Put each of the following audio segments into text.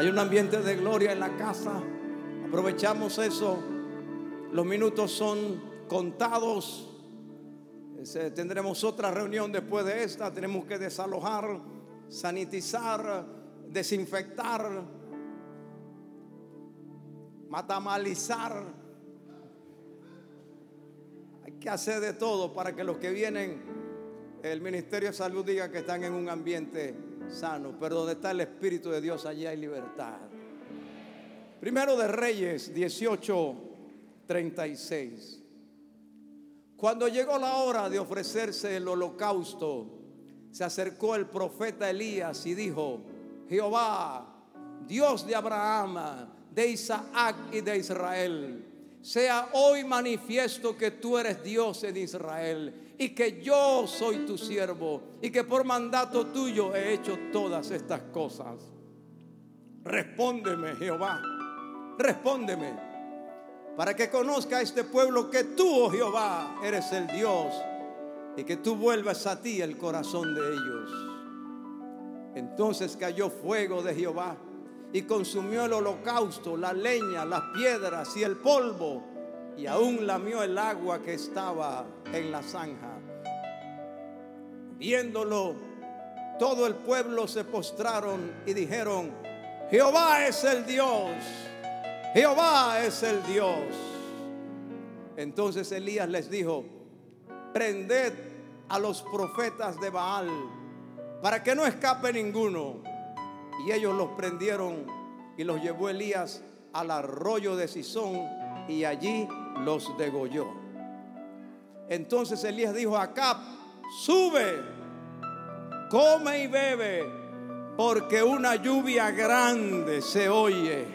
Hay un ambiente de gloria en la casa. Aprovechamos eso. Los minutos son contados. Tendremos otra reunión después de esta. Tenemos que desalojar, sanitizar, desinfectar, matamalizar. Hay que hacer de todo para que los que vienen, el Ministerio de Salud diga que están en un ambiente sano. Pero donde está el Espíritu de Dios, allí hay libertad. Primero de Reyes 18, 36. Cuando llegó la hora de ofrecerse el holocausto, se acercó el profeta Elías y dijo, Jehová, Dios de Abraham, de Isaac y de Israel, sea hoy manifiesto que tú eres Dios en Israel y que yo soy tu siervo y que por mandato tuyo he hecho todas estas cosas. Respóndeme, Jehová, respóndeme para que conozca este pueblo que tú, oh Jehová, eres el Dios y que tú vuelvas a ti el corazón de ellos. Entonces cayó fuego de Jehová y consumió el holocausto, la leña, las piedras y el polvo, y aún lamió el agua que estaba en la zanja. Viéndolo, todo el pueblo se postraron y dijeron, Jehová es el Dios. Jehová es el Dios. Entonces Elías les dijo, prended a los profetas de Baal para que no escape ninguno. Y ellos los prendieron y los llevó Elías al arroyo de Sison y allí los degolló. Entonces Elías dijo a Acab, sube, come y bebe, porque una lluvia grande se oye.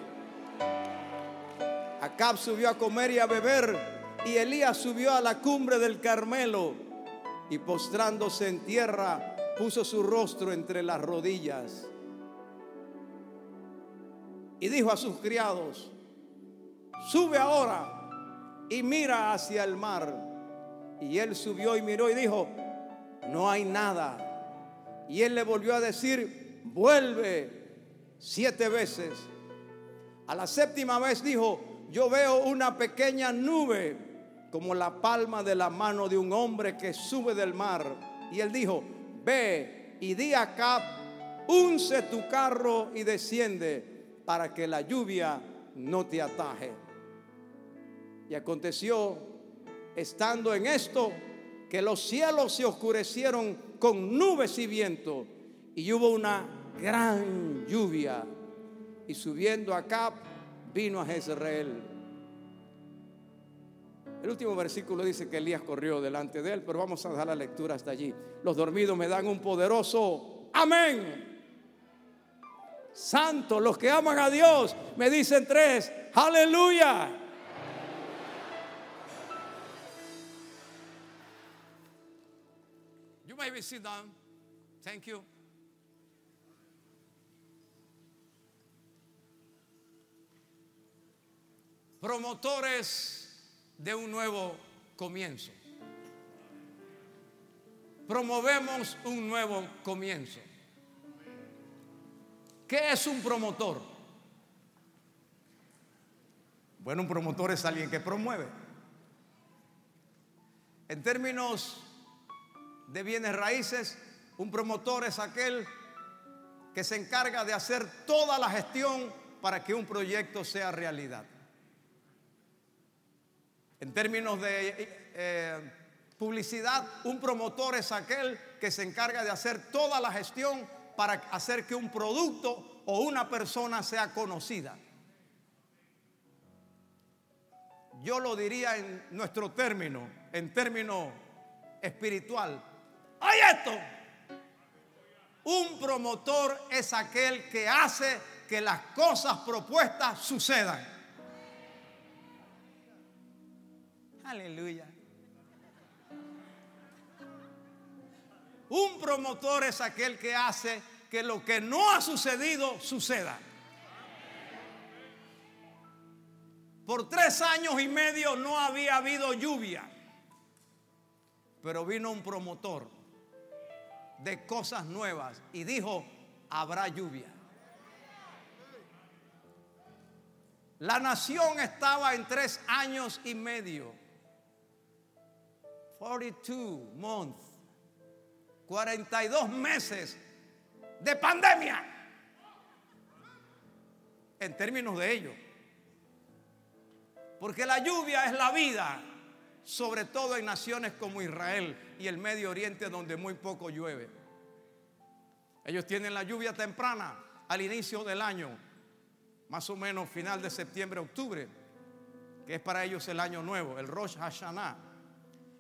Acab subió a comer y a beber y Elías subió a la cumbre del Carmelo y postrándose en tierra puso su rostro entre las rodillas y dijo a sus criados, sube ahora y mira hacia el mar. Y él subió y miró y dijo, no hay nada. Y él le volvió a decir, vuelve siete veces. A la séptima vez dijo, yo veo una pequeña nube como la palma de la mano de un hombre que sube del mar. Y él dijo, ve y di acá, unce tu carro y desciende para que la lluvia no te ataje. Y aconteció, estando en esto, que los cielos se oscurecieron con nubes y viento, y hubo una gran lluvia. Y subiendo acá, vino a Jezreel. El último versículo dice que Elías corrió delante de él, pero vamos a dejar la lectura hasta allí. Los dormidos me dan un poderoso amén. Santo, los que aman a Dios me dicen tres, aleluya. You may be sit down. Thank you. promotores de un nuevo comienzo. Promovemos un nuevo comienzo. ¿Qué es un promotor? Bueno, un promotor es alguien que promueve. En términos de bienes raíces, un promotor es aquel que se encarga de hacer toda la gestión para que un proyecto sea realidad. En términos de eh, publicidad, un promotor es aquel que se encarga de hacer toda la gestión para hacer que un producto o una persona sea conocida. Yo lo diría en nuestro término, en término espiritual. ¡Hay esto! Un promotor es aquel que hace que las cosas propuestas sucedan. Aleluya. Un promotor es aquel que hace que lo que no ha sucedido suceda. Por tres años y medio no había habido lluvia, pero vino un promotor de cosas nuevas y dijo, habrá lluvia. La nación estaba en tres años y medio. 42 months. 42 meses de pandemia. En términos de ello. Porque la lluvia es la vida, sobre todo en naciones como Israel y el Medio Oriente donde muy poco llueve. Ellos tienen la lluvia temprana al inicio del año, más o menos final de septiembre, octubre, que es para ellos el año nuevo, el Rosh Hashanah.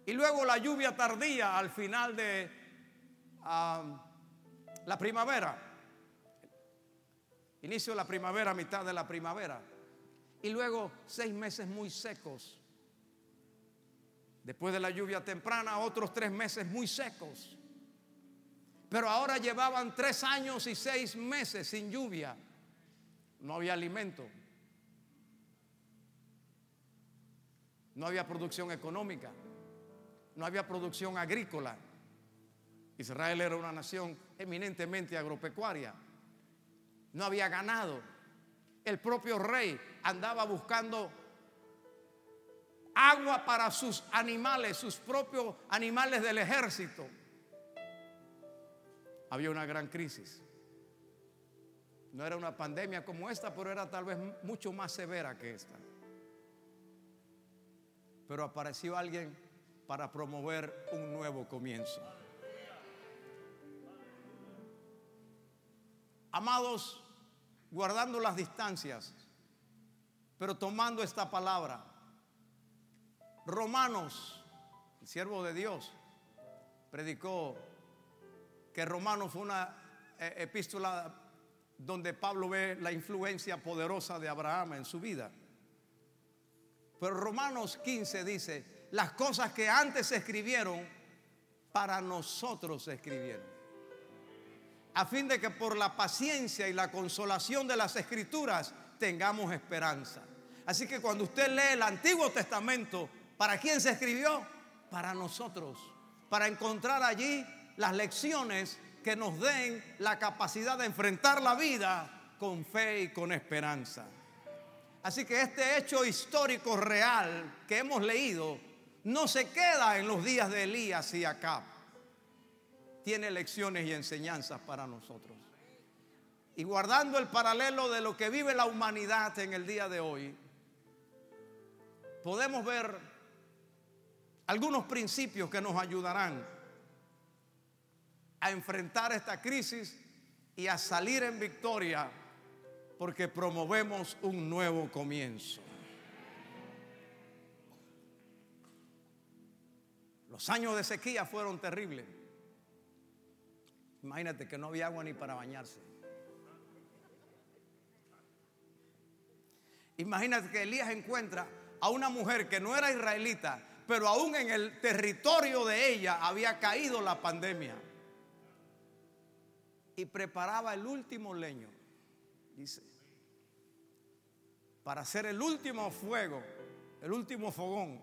Y luego la lluvia tardía al final de ah, la primavera, inicio de la primavera, mitad de la primavera. Y luego seis meses muy secos. Después de la lluvia temprana, otros tres meses muy secos. Pero ahora llevaban tres años y seis meses sin lluvia. No había alimento. No había producción económica. No había producción agrícola. Israel era una nación eminentemente agropecuaria. No había ganado. El propio rey andaba buscando agua para sus animales, sus propios animales del ejército. Había una gran crisis. No era una pandemia como esta, pero era tal vez mucho más severa que esta. Pero apareció alguien para promover un nuevo comienzo. Amados, guardando las distancias, pero tomando esta palabra. Romanos, el siervo de Dios, predicó que Romanos fue una eh, epístola donde Pablo ve la influencia poderosa de Abraham en su vida. Pero Romanos 15 dice, las cosas que antes se escribieron, para nosotros se escribieron a fin de que por la paciencia y la consolación de las escrituras tengamos esperanza. Así que cuando usted lee el Antiguo Testamento, ¿para quién se escribió? Para nosotros, para encontrar allí las lecciones que nos den la capacidad de enfrentar la vida con fe y con esperanza. Así que este hecho histórico real que hemos leído no se queda en los días de Elías y Acab tiene lecciones y enseñanzas para nosotros. Y guardando el paralelo de lo que vive la humanidad en el día de hoy, podemos ver algunos principios que nos ayudarán a enfrentar esta crisis y a salir en victoria porque promovemos un nuevo comienzo. Los años de sequía fueron terribles. Imagínate que no había agua ni para bañarse. Imagínate que Elías encuentra a una mujer que no era israelita, pero aún en el territorio de ella había caído la pandemia. Y preparaba el último leño, dice, para hacer el último fuego, el último fogón,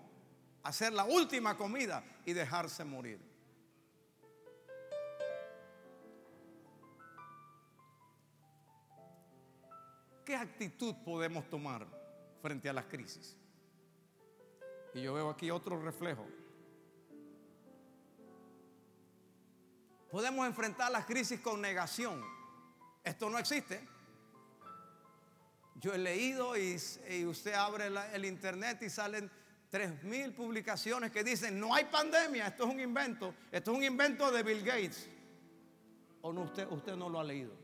hacer la última comida y dejarse morir. ¿Qué actitud podemos tomar frente a las crisis? Y yo veo aquí otro reflejo. Podemos enfrentar las crisis con negación. Esto no existe. Yo he leído y, usted abre el internet y salen tres mil publicaciones que dicen no hay pandemia, esto es un invento, esto es un invento de Bill Gates. ¿O usted, usted no lo ha leído?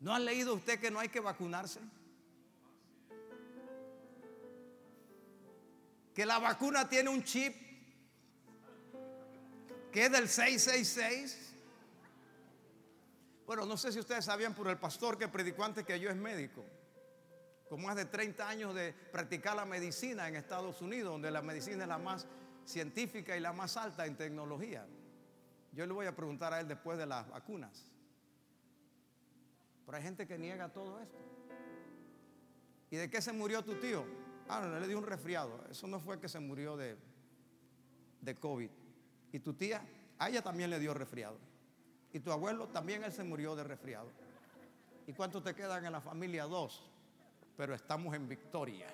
¿No ha leído usted que no hay que vacunarse? Que la vacuna tiene un chip que es del 666. Bueno, no sé si ustedes sabían por el pastor que predicó antes que yo es médico, con más de 30 años de practicar la medicina en Estados Unidos, donde la medicina es la más científica y la más alta en tecnología. Yo le voy a preguntar a él después de las vacunas. Pero hay gente que niega todo esto. ¿Y de qué se murió tu tío? Ah, no, le dio un resfriado. Eso no fue que se murió de, de COVID. ¿Y tu tía? A ella también le dio resfriado. Y tu abuelo también él se murió de resfriado. ¿Y cuántos te quedan en la familia? Dos. Pero estamos en victoria.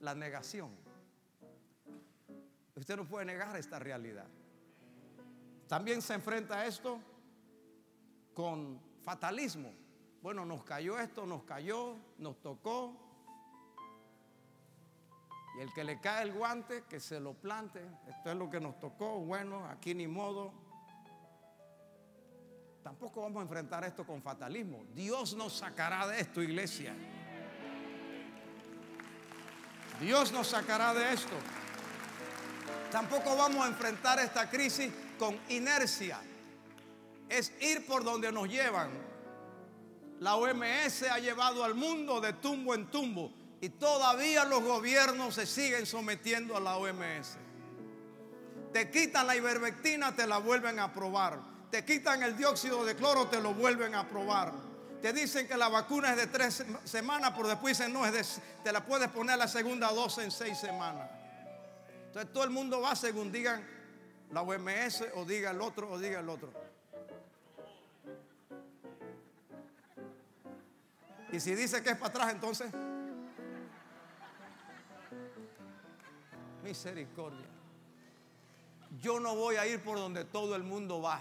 La negación. Usted no puede negar esta realidad. También se enfrenta a esto con fatalismo. Bueno, nos cayó esto, nos cayó, nos tocó. Y el que le cae el guante, que se lo plante. Esto es lo que nos tocó. Bueno, aquí ni modo. Tampoco vamos a enfrentar esto con fatalismo. Dios nos sacará de esto, iglesia. Dios nos sacará de esto. Tampoco vamos a enfrentar esta crisis con inercia. Es ir por donde nos llevan. La OMS ha llevado al mundo de tumbo en tumbo y todavía los gobiernos se siguen sometiendo a la OMS. Te quitan la ivermectina, te la vuelven a probar te quitan el dióxido de cloro, te lo vuelven a probar. Te dicen que la vacuna es de tres semanas, pero después dicen no, te la puedes poner la segunda dosis en seis semanas. Entonces todo el mundo va según digan la OMS o diga el otro o diga el otro. Y si dice que es para atrás, entonces... Misericordia. Yo no voy a ir por donde todo el mundo va.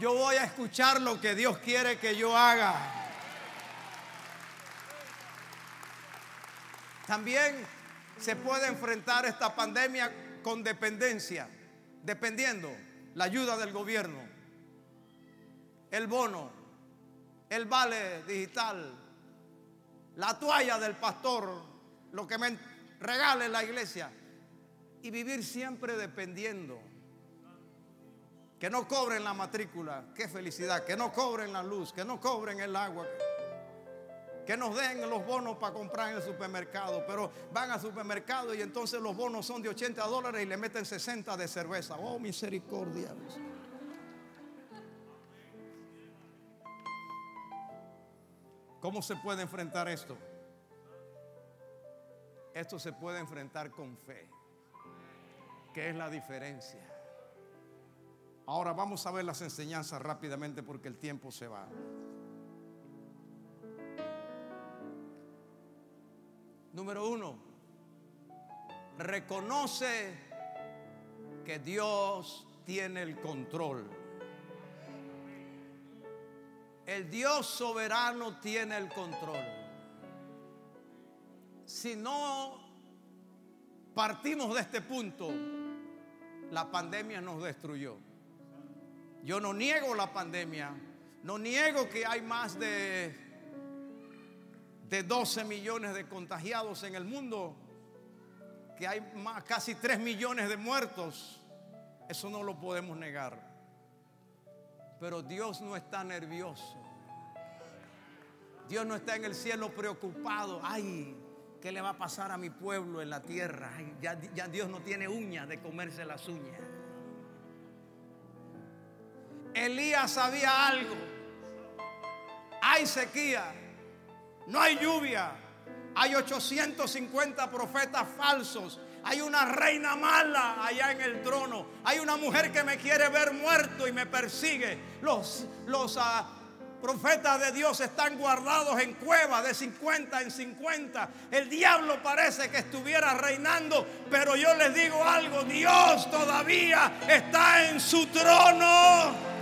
Yo voy a escuchar lo que Dios quiere que yo haga. También se puede enfrentar esta pandemia con dependencia, dependiendo la ayuda del gobierno, el bono, el vale digital, la toalla del pastor, lo que me regale la iglesia y vivir siempre dependiendo que no cobren la matrícula, qué felicidad, que no cobren la luz, que no cobren el agua, que nos den los bonos para comprar en el supermercado, pero van al supermercado y entonces los bonos son de 80 dólares y le meten 60 de cerveza. Oh, misericordia. ¿Cómo se puede enfrentar esto? Esto se puede enfrentar con fe. ¿Qué es la diferencia? Ahora vamos a ver las enseñanzas rápidamente porque el tiempo se va. Número uno, reconoce que Dios tiene el control. El Dios soberano tiene el control. Si no partimos de este punto, la pandemia nos destruyó. Yo no niego la pandemia, no niego que hay más de, de 12 millones de contagiados en el mundo, que hay más, casi 3 millones de muertos. Eso no lo podemos negar. Pero Dios no está nervioso. Dios no está en el cielo preocupado. Ay, ¿qué le va a pasar a mi pueblo en la tierra? ya, ya Dios no tiene uñas de comerse las uñas. Elías sabía algo. Hay sequía, no hay lluvia, hay 850 profetas falsos. Hay una reina mala allá en el trono. Hay una mujer que me quiere ver muerto y me persigue. Los, los ah, profetas de Dios están guardados en cuevas de 50 en 50. El diablo parece que estuviera reinando, pero yo les digo algo, Dios todavía está en su trono.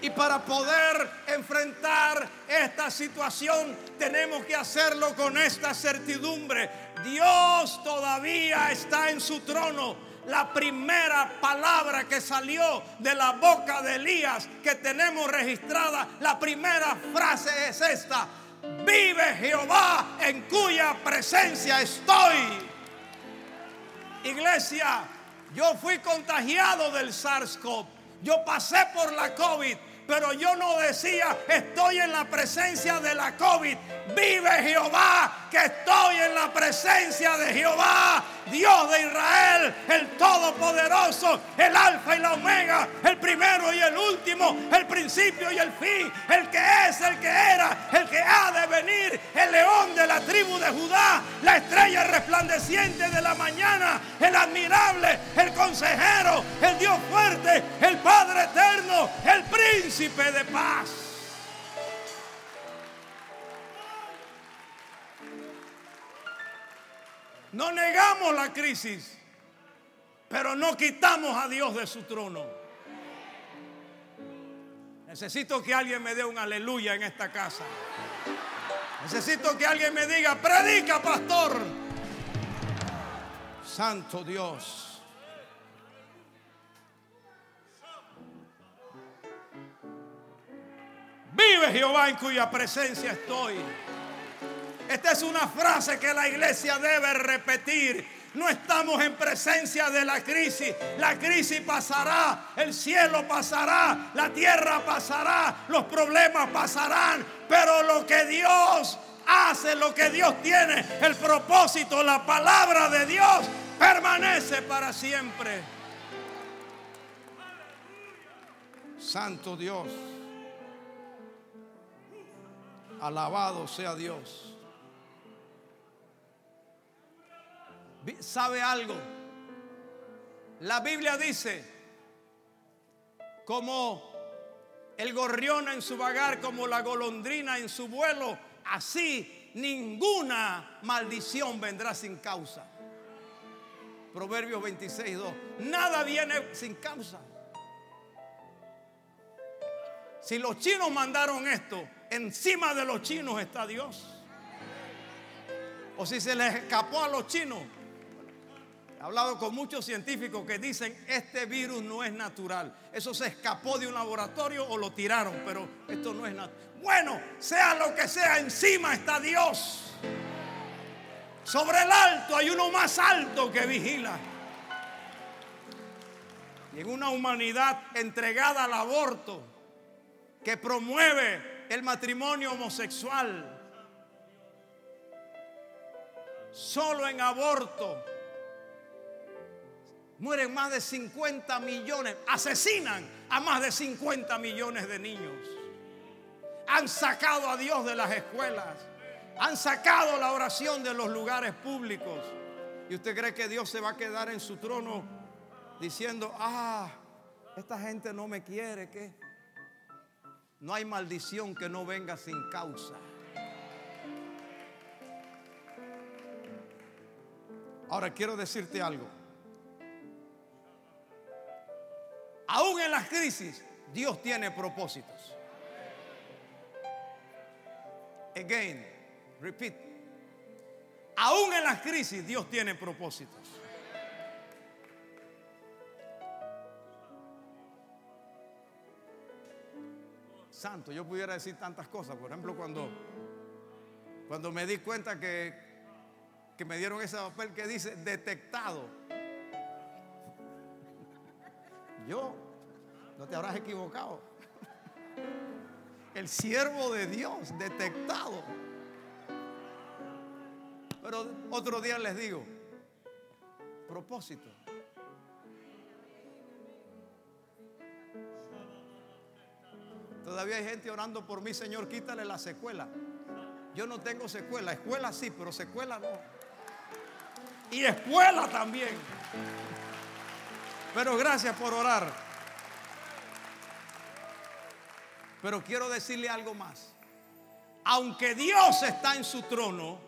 Y para poder enfrentar esta situación tenemos que hacerlo con esta certidumbre. Dios todavía está en su trono. La primera palabra que salió de la boca de Elías que tenemos registrada, la primera frase es esta. Vive Jehová en cuya presencia estoy. Iglesia, yo fui contagiado del SARS-CoV. Yo pasé por la COVID pero yo no decía, estoy en la presencia de la COVID. Vive Jehová, que estoy en la presencia de Jehová, Dios de Israel, el Todopoderoso, el Alfa y la Omega, el primero y el último, el principio y el fin, el que es, el que era, el que ha de venir, el león de la tribu de Judá, la estrella resplandeciente de la mañana, el admirable, el consejero, el Dios fuerte, el Padre eterno, el príncipe de paz. No negamos la crisis, pero no quitamos a Dios de su trono. Necesito que alguien me dé un aleluya en esta casa. Necesito que alguien me diga, predica, pastor. Santo Dios. Vive Jehová en cuya presencia estoy. Esta es una frase que la iglesia debe repetir. No estamos en presencia de la crisis. La crisis pasará, el cielo pasará, la tierra pasará, los problemas pasarán. Pero lo que Dios hace, lo que Dios tiene, el propósito, la palabra de Dios, permanece para siempre. Santo Dios. Alabado sea Dios. ¿Sabe algo? La Biblia dice, como el gorrión en su vagar, como la golondrina en su vuelo, así ninguna maldición vendrá sin causa. Proverbios 26, 2. Nada viene sin causa. Si los chinos mandaron esto, encima de los chinos está Dios. O si se les escapó a los chinos, He hablado con muchos científicos que dicen este virus no es natural. Eso se escapó de un laboratorio o lo tiraron, pero esto no es natural. Bueno, sea lo que sea, encima está Dios. Sobre el alto hay uno más alto que vigila. Y en una humanidad entregada al aborto, que promueve el matrimonio homosexual, solo en aborto mueren más de 50 millones, asesinan a más de 50 millones de niños. Han sacado a Dios de las escuelas, han sacado la oración de los lugares públicos. ¿Y usted cree que Dios se va a quedar en su trono diciendo, ah, esta gente no me quiere, ¿qué? No hay maldición que no venga sin causa. Ahora quiero decirte algo. Crisis, Dios tiene propósitos. Again, repeat. Aún en las crisis, Dios tiene propósitos. Santo, yo pudiera decir tantas cosas. Por ejemplo, cuando, cuando me di cuenta que, que me dieron ese papel que dice detectado. Yo, no te habrás equivocado. El siervo de Dios, detectado. Pero otro día les digo, propósito. Todavía hay gente orando por mí, Señor, quítale la secuela. Yo no tengo secuela, escuela sí, pero secuela no. Y escuela también. Pero gracias por orar. Pero quiero decirle algo más. Aunque Dios está en su trono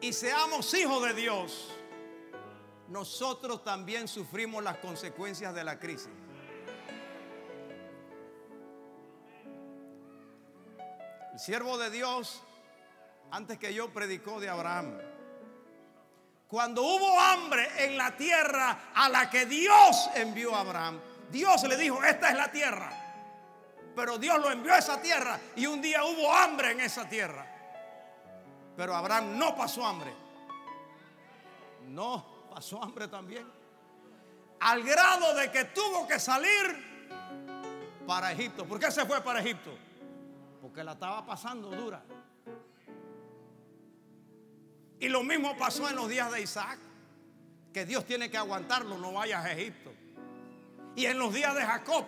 y seamos hijos de Dios, nosotros también sufrimos las consecuencias de la crisis. El siervo de Dios, antes que yo, predicó de Abraham. Cuando hubo hambre en la tierra a la que Dios envió a Abraham, Dios le dijo, esta es la tierra. Pero Dios lo envió a esa tierra y un día hubo hambre en esa tierra. Pero Abraham no pasó hambre. No, pasó hambre también. Al grado de que tuvo que salir para Egipto. ¿Por qué se fue para Egipto? Porque la estaba pasando dura. Y lo mismo pasó en los días de Isaac. que Dios tiene que aguantarlo, no vayas a Egipto. Y en los días de Jacob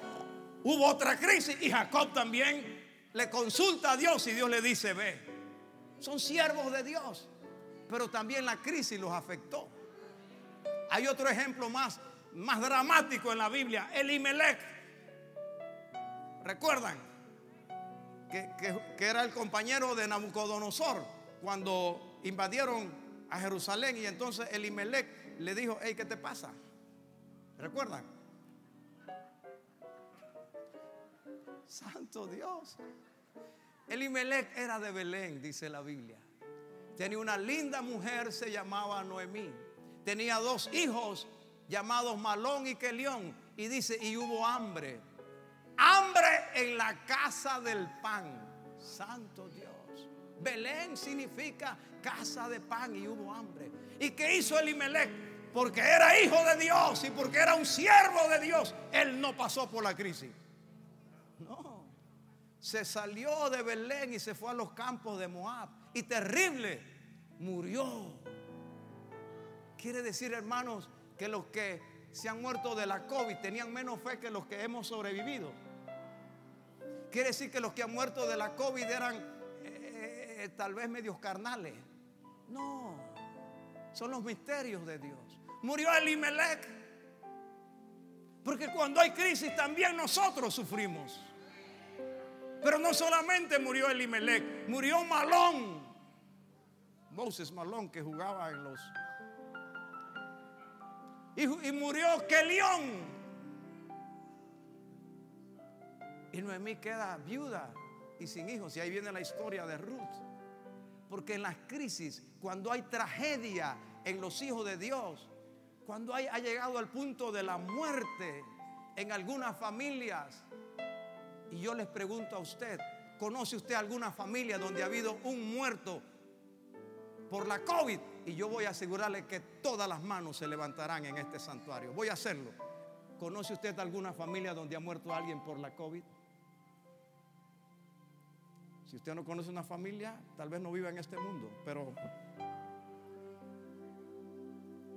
hubo otra crisis y Jacob también le consulta a Dios y Dios le dice, ve. Son siervos de Dios, pero también la crisis los afectó. Hay otro ejemplo más, más dramático en la Biblia, Elimelech. ¿Recuerdan? Que, que era el compañero de Nabucodonosor cuando invadieron a Jerusalén y entonces Elimelech le dijo, hey, ¿qué te pasa? ¿Recuerdan? Santo Dios. Elimelech era de Belén, dice la Biblia. Tenía una linda mujer, se llamaba Noemí. Tenía dos hijos llamados Malón y Kelión. Y dice, y hubo hambre. Hambre en la casa del pan. Santo Dios. Belén significa casa de pan y hubo hambre. ¿Y qué hizo Elimelech? Porque era hijo de Dios y porque era un siervo de Dios. Él no pasó por la crisis se salió de Belén y se fue a los campos de Moab. Y terrible, murió. Quiere decir, hermanos, que los que se han muerto de la COVID tenían menos fe que los que hemos sobrevivido. Quiere decir que los que han muerto de la COVID eran eh, eh, tal vez medios carnales. No, son los misterios de Dios. Murió Elimelech. Porque cuando hay crisis también nosotros sufrimos. Pero no solamente murió Elimelech, murió Malón. Moses Malón que jugaba en los... Y, murió Kelión. Y Noemí queda viuda y sin hijos. Y ahí viene la historia de Ruth. Porque en las crisis, cuando hay tragedia en los hijos de Dios, cuando hay, ha llegado al punto de la muerte en algunas familias, y yo les pregunto a usted, ¿conoce usted alguna familia donde ha habido un muerto por la COVID? Y yo voy a asegurarle que todas las manos se levantarán en este santuario. Voy a hacerlo. ¿Conoce usted alguna familia donde ha muerto alguien por la COVID? Si usted no conoce una familia, tal vez no viva en este mundo, pero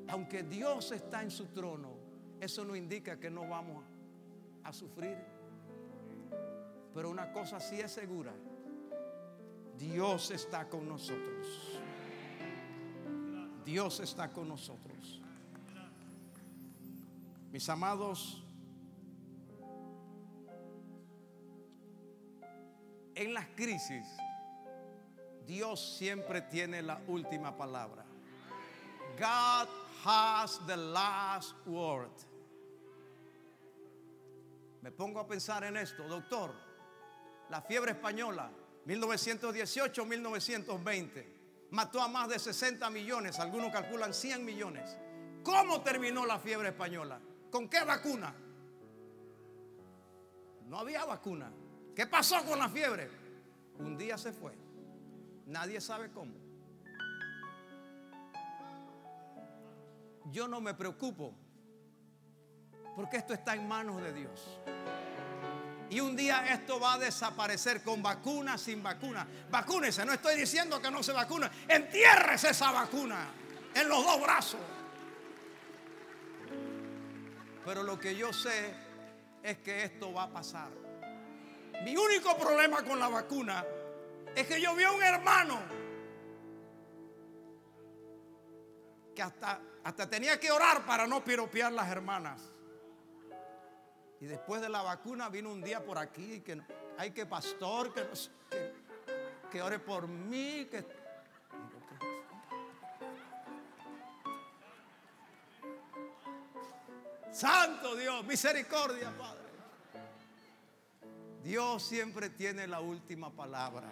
aunque Dios está en su trono, eso no indica que no vamos a sufrir pero una cosa sí es segura. Dios está con nosotros. Dios está con nosotros. Mis amados, en las crisis, Dios siempre tiene la última palabra. God has the last word. Me pongo a pensar en esto, doctor la fiebre española, 1918-1920, mató a más de 60 millones, algunos calculan 100 millones. ¿Cómo terminó la fiebre española? ¿Con qué vacuna? No había vacuna. ¿Qué pasó con la fiebre? Un día se fue. Nadie sabe cómo. Yo no me preocupo porque esto está en manos de Dios. Y un día esto va a desaparecer con vacuna, sin vacuna. Vacúnese, no estoy diciendo que no se vacuna. Entierres esa vacuna en los dos brazos. Pero lo que yo sé es que esto va a pasar. Mi único problema con la vacuna es que yo vi a un hermano que hasta, hasta tenía que orar para no piropear las hermanas. Y después de la vacuna vino un día por aquí que hay que pastor, que, que, ore por mí, que Santo Dios, misericordia, Padre. Dios siempre tiene la última palabra.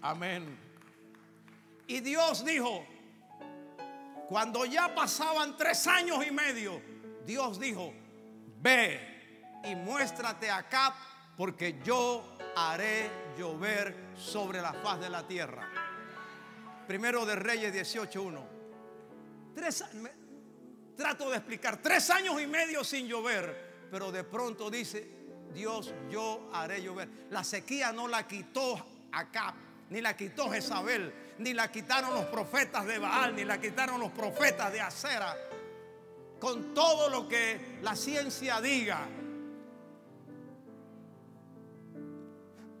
Amén. Y Dios dijo, cuando ya pasaban tres años y medio, Dios dijo, ve y muéstrate acá porque yo haré llover sobre la faz de la tierra. Primero de Reyes 18.1. Tres, trato de explicar, tres años y medio sin llover, pero de pronto dice, Dios, yo haré llover. La sequía no la quitó acá, ni la quitó Jezabel, ni la quitaron los profetas de Baal, ni la quitaron los profetas de Acera. Con todo lo que la ciencia diga.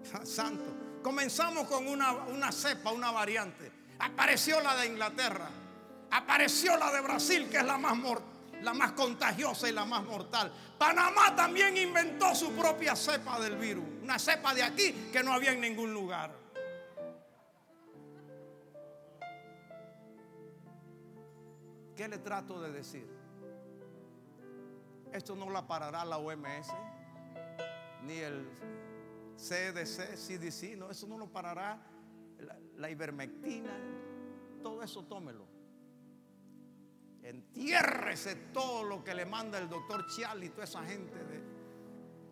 Santo. Comenzamos con una, una cepa, una variante. Apareció la de Inglaterra. Apareció la de Brasil, que es la más, la más contagiosa y la más mortal. Panamá también inventó su propia cepa del virus. Una cepa de aquí que no había en ningún lugar. ¿Qué le trato de decir? Esto no la parará la OMS, ni el CDC, CDC, no, eso no lo parará la, ivermectina, todo eso tómelo. Entiérrese todo lo que le manda el doctor Chial y toda esa gente de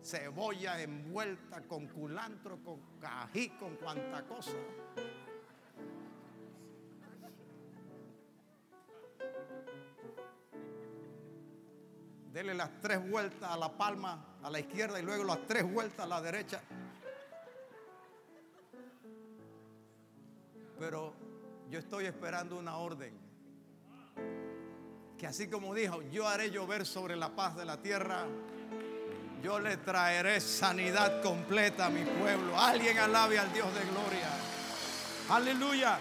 cebolla envuelta con culantro, con cají, con cuanta cosa. Dele las tres vueltas a la palma a la izquierda y luego las tres vueltas a la derecha. Pero yo estoy esperando una orden. Que así como dijo, yo haré llover sobre la paz de la tierra, yo le traeré sanidad completa a mi pueblo. Alguien alabe al Dios de gloria. Aleluya.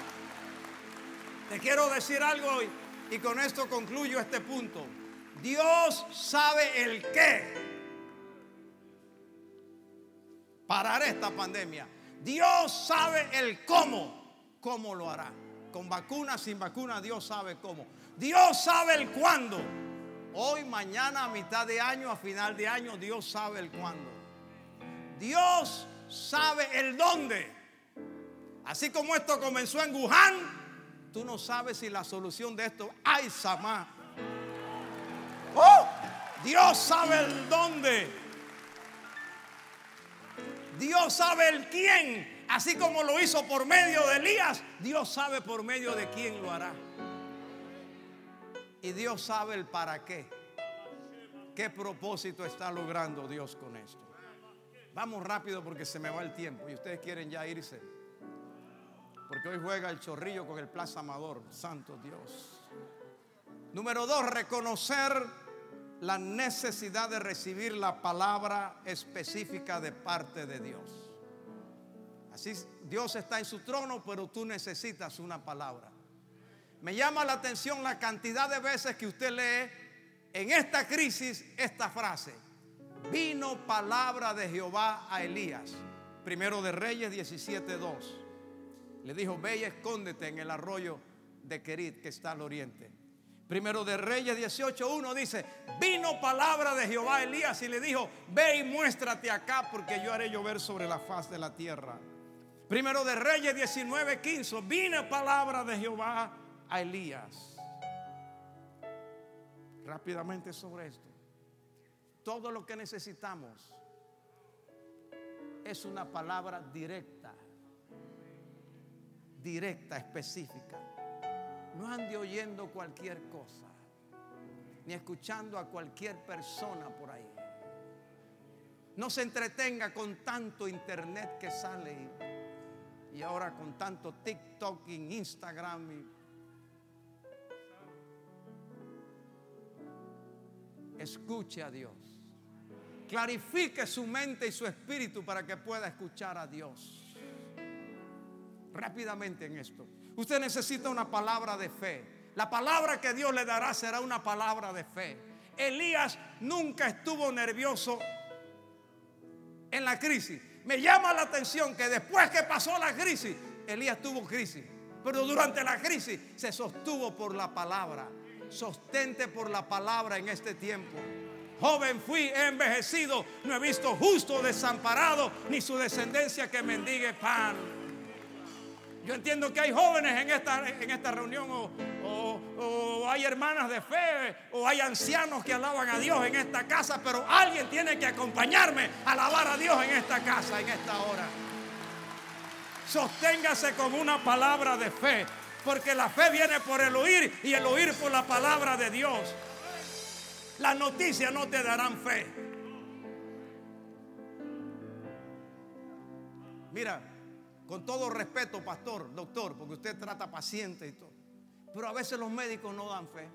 Te quiero decir algo y, y con esto concluyo este punto. Dios sabe el qué. Parar esta pandemia. Dios sabe el cómo cómo lo hará. Con vacuna, sin vacuna, Dios sabe cómo. Dios sabe el cuándo. Hoy, mañana, a mitad de año, a final de año, Dios sabe el cuándo. Dios sabe el dónde. Así como esto comenzó en Wuhan, tú no sabes si la solución de esto hay Samá. ¡Oh! Dios sabe el dónde. Dios sabe el quién. Así como lo hizo por medio de Elías, Dios sabe por medio de quién lo hará. Y Dios sabe el para qué. ¿Qué propósito está logrando Dios con esto? Vamos rápido porque se me va el tiempo y ustedes quieren ya irse. Porque hoy juega el chorrillo con el Plaza Amador. Santo Dios. Número dos, reconocer la necesidad de recibir la palabra específica de parte de Dios. Así Dios está en su trono, pero tú necesitas una palabra. Me llama la atención la cantidad de veces que usted lee en esta crisis esta frase. Vino palabra de Jehová a Elías. Primero de Reyes 17.2. Le dijo, ve y escóndete en el arroyo de Kerit que está al oriente. Primero de Reyes 18.1 dice, vino palabra de Jehová a Elías y le dijo, ve y muéstrate acá porque yo haré llover sobre la faz de la tierra. Primero de Reyes 19, 15. Vine palabra de Jehová a Elías. Rápidamente sobre esto. Todo lo que necesitamos es una palabra directa. Directa, específica. No ande oyendo cualquier cosa. Ni escuchando a cualquier persona por ahí. No se entretenga con tanto internet que sale. Y y ahora con tanto TikTok y Instagram. Escuche a Dios. Clarifique su mente y su espíritu para que pueda escuchar a Dios. Rápidamente en esto. Usted necesita una palabra de fe. La palabra que Dios le dará será una palabra de fe. Elías nunca estuvo nervioso en la crisis. Me llama la atención que después que pasó la crisis, Elías tuvo crisis. Pero durante la crisis se sostuvo por la palabra. Sostente por la palabra en este tiempo. Joven fui, he envejecido, no he visto justo desamparado, ni su descendencia que mendigue pan. Yo entiendo que hay jóvenes en esta, en esta reunión o, hay hermanas de fe o hay ancianos que alaban a Dios en esta casa, pero alguien tiene que acompañarme a alabar a Dios en esta casa, en esta hora. Sosténgase con una palabra de fe, porque la fe viene por el oír y el oír por la palabra de Dios. Las noticias no te darán fe. Mira, Con todo respeto, pastor, doctor, porque usted trata paciente y todo. Pero a veces los médicos no dan fe.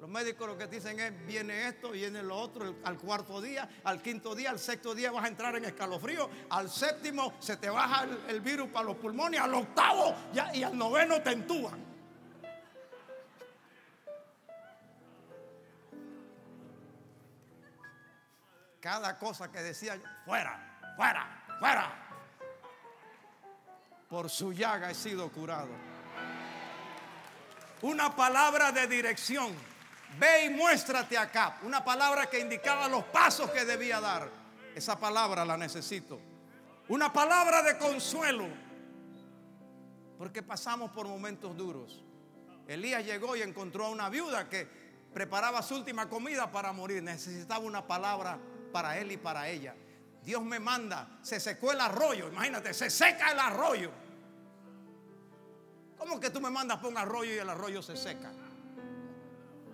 Los médicos lo que dicen es, viene esto, viene lo otro, al cuarto día, al quinto día, al sexto día vas a entrar en escalofrío, al séptimo se te baja el, virus para los pulmones, al octavo y al noveno te entúan. Cada cosa que decía, fuera, fuera, fuera. Por su llaga he sido curado. Una palabra de dirección Ve y muéstrate acá. Una palabra que indicaba los pasos que debía dar. Esa palabra la necesito. Una palabra de consuelo. Porque pasamos por momentos duros. Elías llegó y encontró a una viuda que preparaba su última comida para morir. Necesitaba una palabra para él y para ella. Dios me manda, se secó el arroyo, imagínate, se seca el arroyo. ¿Cómo que tú me mandas por un arroyo y el arroyo se seca?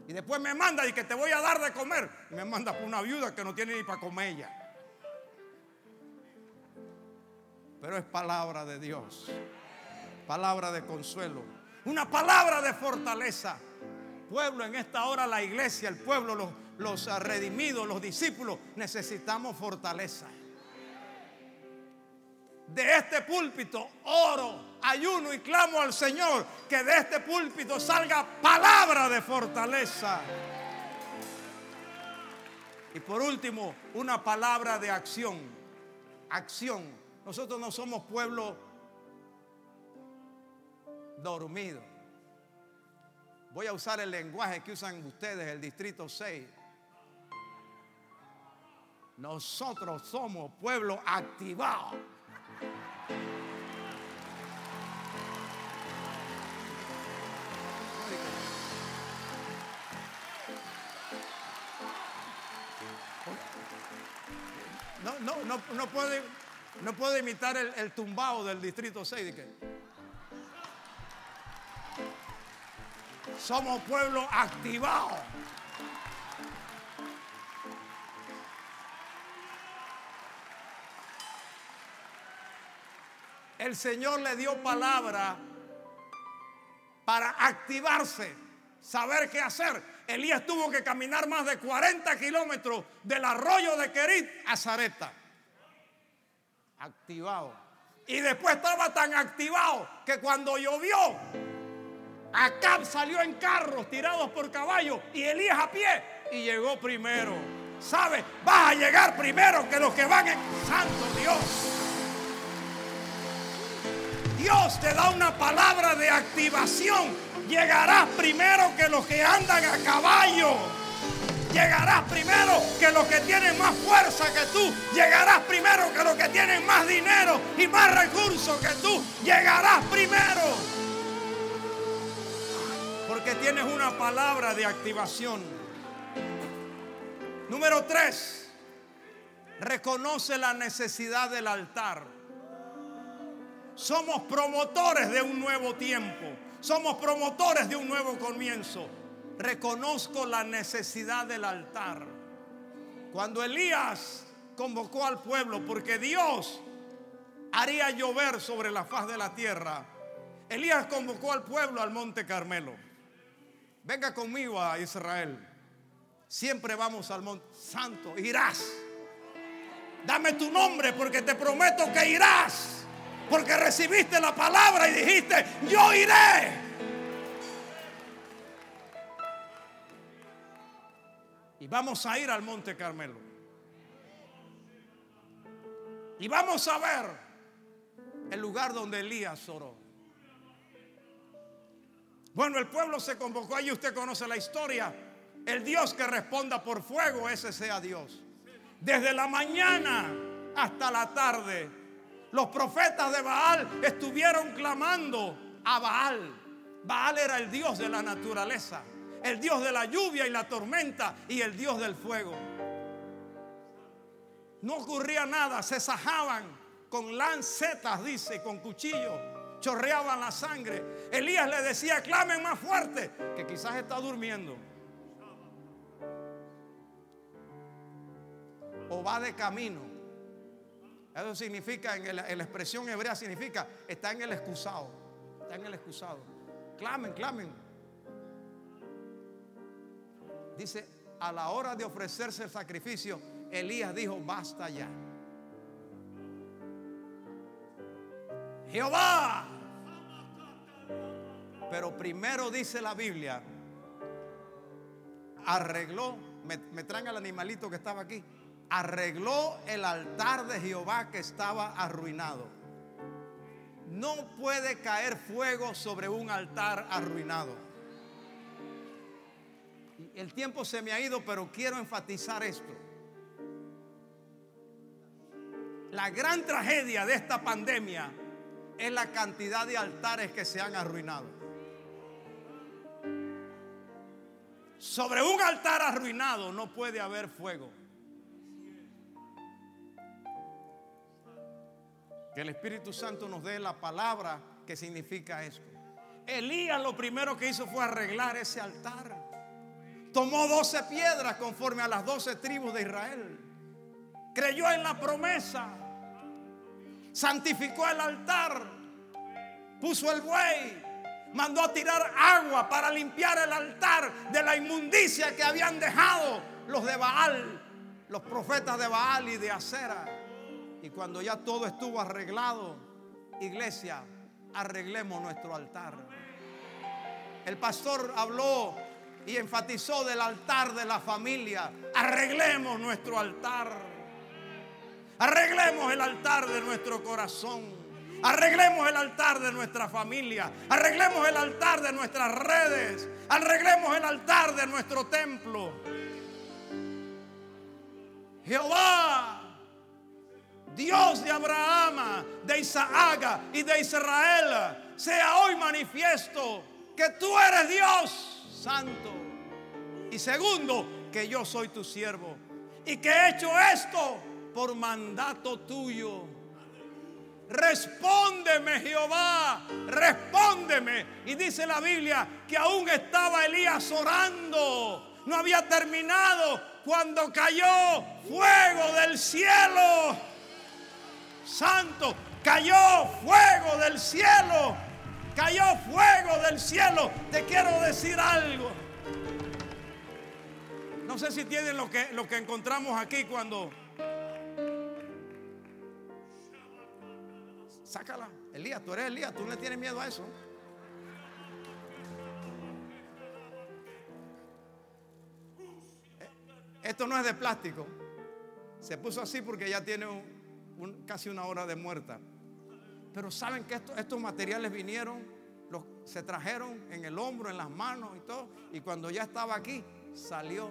Y después me manda y que te voy a dar de comer. me manda por una viuda que no tiene ni para comer ella. Pero es palabra de Dios. Palabra de consuelo. Una palabra de fortaleza. Pueblo, en esta hora la iglesia, el pueblo, los, los redimidos, los discípulos, necesitamos fortaleza. De este púlpito oro ayuno y clamo al Señor que de este púlpito salga palabra de fortaleza. Y por último, una palabra de acción. Acción. Nosotros no somos pueblo dormido. Voy a usar el lenguaje que usan ustedes, el Distrito 6. Nosotros somos pueblo activado. No, no, no, no puede, no puede imitar el, el tumbao del distrito 6. Somos pueblo activado. El Señor le dio palabra para activarse, saber qué hacer. Elías tuvo que caminar más de 40 kilómetros del arroyo de Querit a Zareta. Activado. Y después estaba tan activado que cuando llovió, Acab salió en carros tirados por caballos y Elías a pie y llegó primero. ¿Sabe? Vas a llegar primero que los que van en Santo Dios. Dios te da una palabra de activación Llegarás primero que los que andan a caballo. Llegarás primero que los que tienen más fuerza que tú. Llegarás primero que los que tienen más dinero y más recursos que tú. Llegarás primero. Porque tienes una palabra de activación. Número tres. Reconoce la necesidad del altar. Somos promotores de un nuevo tiempo. Somos promotores de un nuevo comienzo. Reconozco la necesidad del altar. Cuando Elías convocó al pueblo, porque Dios haría llover sobre la faz de la tierra, Elías convocó al pueblo al monte Carmelo. Venga conmigo a Israel. Siempre vamos al monte santo. Irás. Dame tu nombre porque te prometo que irás. Porque recibiste la palabra y dijiste, yo iré. Y vamos a ir al Monte Carmelo. Y vamos a ver el lugar donde Elías oró. Bueno, el pueblo se convocó allí, usted conoce la historia. El Dios que responda por fuego, ese sea Dios. Desde la mañana hasta la tarde los profetas de Baal estuvieron clamando a Baal. Baal era el dios de la naturaleza, el dios de la lluvia y la tormenta y el dios del fuego. No ocurría nada, se sajaban con lancetas, dice, con cuchillos, chorreaban la sangre. Elías le decía, clamen más fuerte, que quizás está durmiendo. O va de camino Eso significa, en la, expresión hebrea significa, está en el excusado. Está en el excusado. Clamen, clamen. Dice, a la hora de ofrecerse el sacrificio, Elías dijo, basta ya. Jehová. Pero primero dice la Biblia, arregló, me, me traen al animalito que estaba aquí, arregló el altar de Jehová que estaba arruinado. No puede caer fuego sobre un altar arruinado. El tiempo se me ha ido, pero quiero enfatizar esto. La gran tragedia de esta pandemia es la cantidad de altares que se han arruinado. Sobre un altar arruinado no puede haber fuego. Que el Espíritu Santo nos dé la palabra que significa esto. Elías lo primero que hizo fue arreglar ese altar. Tomó doce piedras conforme a las doce tribus de Israel. Creyó en la promesa. Santificó el altar. Puso el buey. Mandó a tirar agua para limpiar el altar de la inmundicia que habían dejado los de Baal, los profetas de Baal y de Acera. Y cuando ya todo estuvo arreglado, iglesia, arreglemos nuestro altar. El pastor habló y enfatizó del altar de la familia. Arreglemos nuestro altar. Arreglemos el altar de nuestro corazón. Arreglemos el altar de nuestra familia. Arreglemos el altar de nuestras redes. Arreglemos el altar de nuestro templo. Jehová Dios de Abraham, de Isaac y de Israel, sea hoy manifiesto que tú eres Dios santo. Y segundo, que yo soy tu siervo y que he hecho esto por mandato tuyo. Respóndeme Jehová, respóndeme. Y dice la Biblia que aún estaba Elías orando. No había terminado cuando cayó fuego del cielo santo. Cayó fuego del cielo. Cayó fuego del cielo. Te quiero decir algo. No sé si tienen lo que, lo que encontramos aquí cuando... Sácala. Elías, tú eres Elías, tú le tienes miedo a eso. Eh, esto no es de plástico. Se puso así porque ya tiene un, casi una hora de muerta. Pero saben que estos materiales vinieron, se trajeron en el hombro, en las manos y todo. Y cuando ya estaba aquí, salió.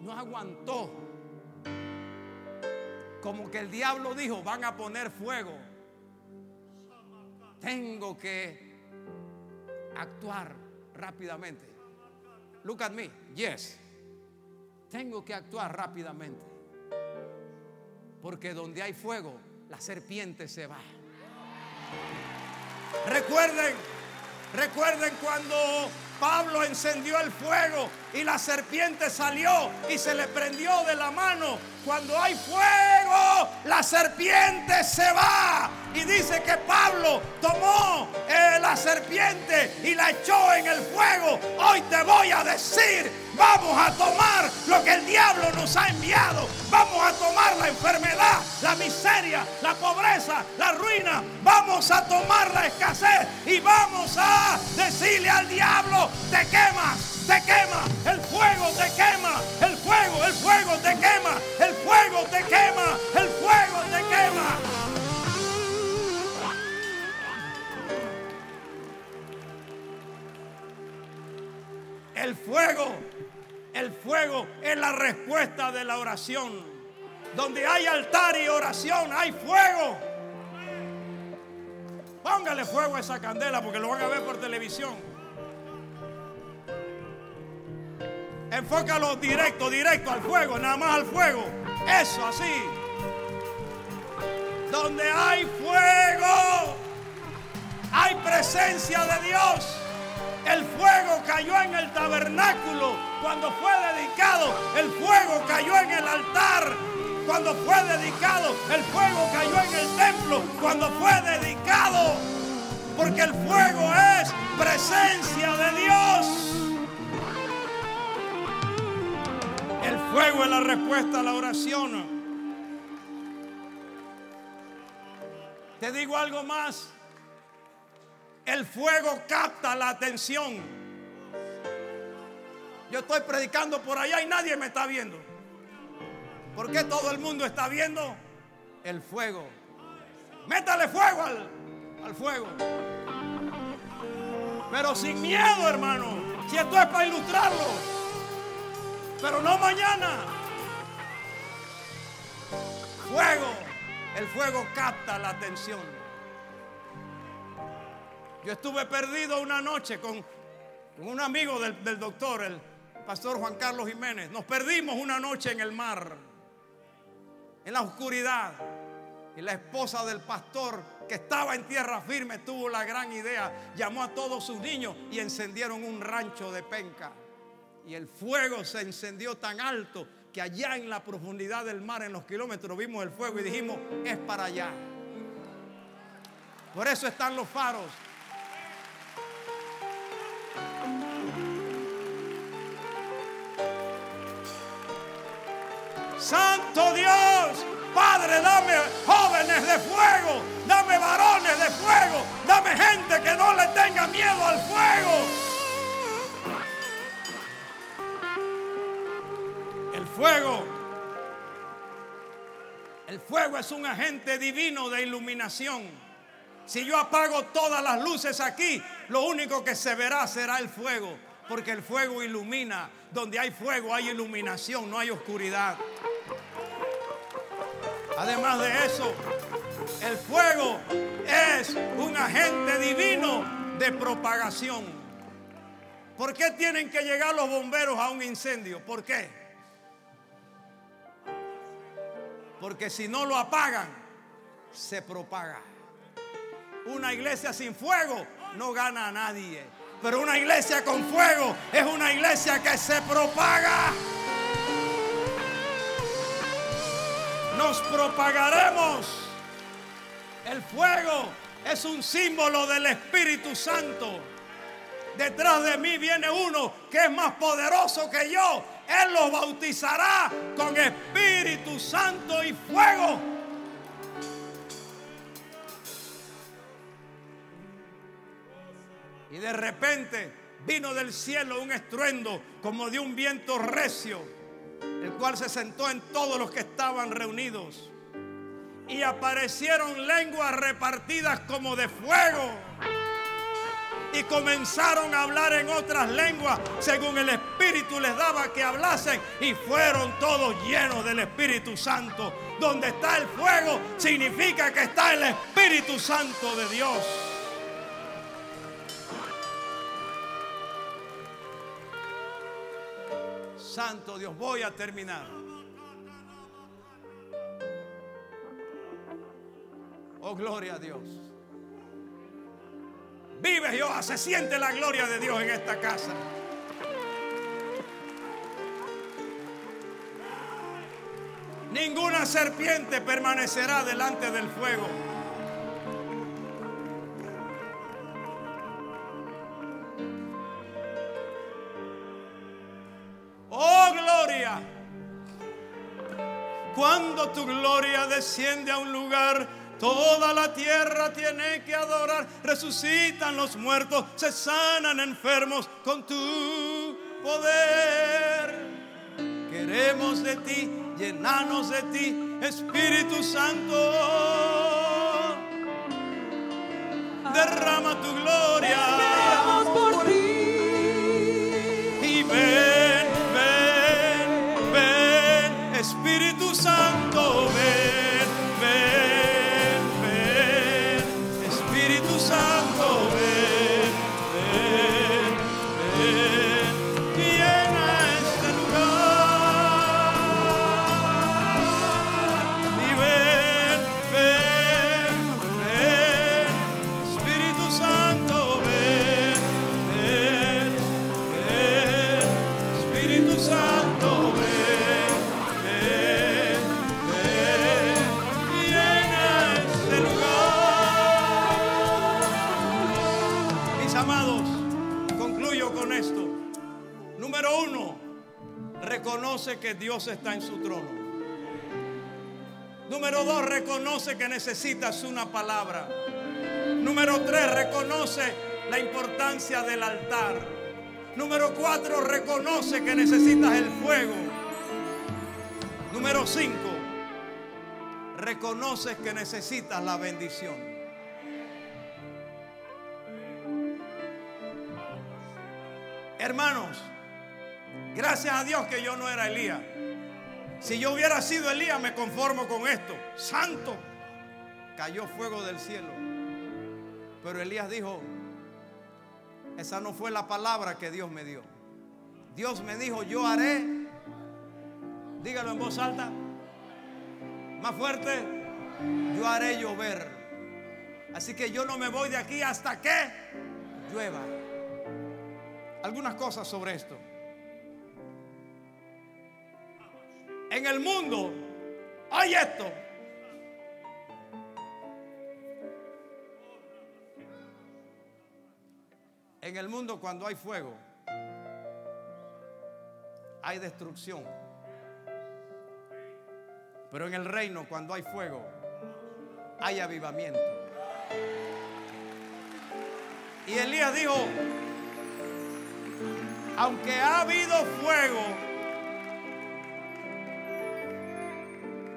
No aguantó. Como que el diablo dijo, van a poner fuego. Tengo que actuar rápidamente. Look at me. Yes. Tengo que actuar rápidamente. Porque donde hay fuego, la serpiente se va. Recuerden, recuerden cuando Pablo encendió el fuego y la serpiente salió y se le prendió de la mano. Cuando hay fuego, la serpiente se va. Y dice que Pablo tomó eh, la serpiente y la echó en el fuego. Hoy te voy a decir, vamos a tomar lo que el diablo nos ha enviado. Vamos a tomar la enfermedad, la miseria, la pobreza, la ruina. Vamos a tomar la escasez y vamos a decirle al diablo, te quemas te quema, el fuego te quema, el fuego, el fuego te quema, el fuego te quema, el El fuego, el fuego es la respuesta de la oración. Donde hay altar y oración, hay fuego. Póngale fuego a esa candela porque lo van a ver por televisión. Enfócalo directo, directo al fuego, nada más al fuego. Eso así. Donde hay fuego, hay presencia de Dios. El fuego cayó en el tabernáculo cuando fue dedicado. El fuego cayó en el altar cuando fue dedicado. El fuego cayó en el templo cuando fue dedicado. Porque el fuego es presencia de Dios. El fuego es la respuesta a la oración. Te digo algo más. El fuego capta la atención. Yo estoy predicando por allá y nadie me está viendo. ¿Por qué todo el mundo está viendo? El fuego. Métale fuego al, al fuego. Pero sin miedo, hermano. Si esto es para ilustrarlo. Pero no mañana. Fuego. El fuego capta la atención. Yo estuve perdido una noche con, un amigo del, del doctor, el pastor Juan Carlos Jiménez. Nos perdimos una noche en el mar, en la oscuridad. Y la esposa del pastor que estaba en tierra firme tuvo la gran idea. Llamó a todos sus niños y encendieron un rancho de penca. Y el fuego se encendió tan alto que allá en la profundidad del mar, en los kilómetros, vimos el fuego y dijimos, es para allá. Por eso están los faros. Santo Dios, Padre, dame jóvenes de fuego, dame varones de fuego, dame gente que no le tenga miedo al fuego. fuego. El fuego es un agente divino de iluminación. Si yo apago todas las luces aquí, lo único que se verá será el fuego. Porque el fuego ilumina. Donde hay fuego hay iluminación, no hay oscuridad. Además de eso, el fuego es un agente divino de propagación. ¿Por qué tienen que llegar los bomberos a un incendio? ¿Por qué? Porque si no lo apagan, se propaga. Una iglesia sin fuego no gana a nadie. Pero una iglesia con fuego es una iglesia que se propaga. Nos propagaremos. El fuego es un símbolo del Espíritu Santo. Detrás de mí viene uno que es más poderoso que yo. Él los bautizará con Espíritu Santo y fuego. Y de repente vino del cielo un estruendo como de un viento recio, el cual se sentó en todos los que estaban reunidos. Y aparecieron lenguas repartidas como de fuego y comenzaron a hablar en otras lenguas según el Espíritu les daba que hablasen y fueron todos llenos del Espíritu Santo. Donde está el fuego significa que está el Espíritu Santo de Dios. Santo Dios, voy a terminar. Oh, gloria a Dios. Vive Jehová, se siente la gloria de Dios en esta casa. Ninguna serpiente permanecerá delante del fuego. Tu gloria desciende a un lugar, Toda la tierra tiene que adorar. Resucitan los muertos, se sanan enfermos con tu poder. Queremos de ti, llenanos de ti, Espíritu Santo. Derrama tu gloria. Que Dios está en su trono. Número dos, reconoce que necesitas una palabra. Número tres, reconoce la importancia del altar. Número cuatro, reconoce que necesitas el fuego. Número cinco, reconoces que necesitas la bendición. Hermanos, gracias a Dios que yo no era Elías. Si yo hubiera sido Elías, me conformo con esto. Santo, cayó fuego del cielo. Pero Elías dijo, esa no fue la palabra que Dios me dio. Dios me dijo, yo haré, dígalo en voz alta, más fuerte, yo haré llover. Así que yo no me voy de aquí hasta que llueva. Algunas cosas sobre esto. En el mundo hay esto. En el mundo cuando hay fuego, hay destrucción. Pero en el reino, cuando hay fuego, hay avivamiento. Y Elías dijo, aunque ha habido fuego,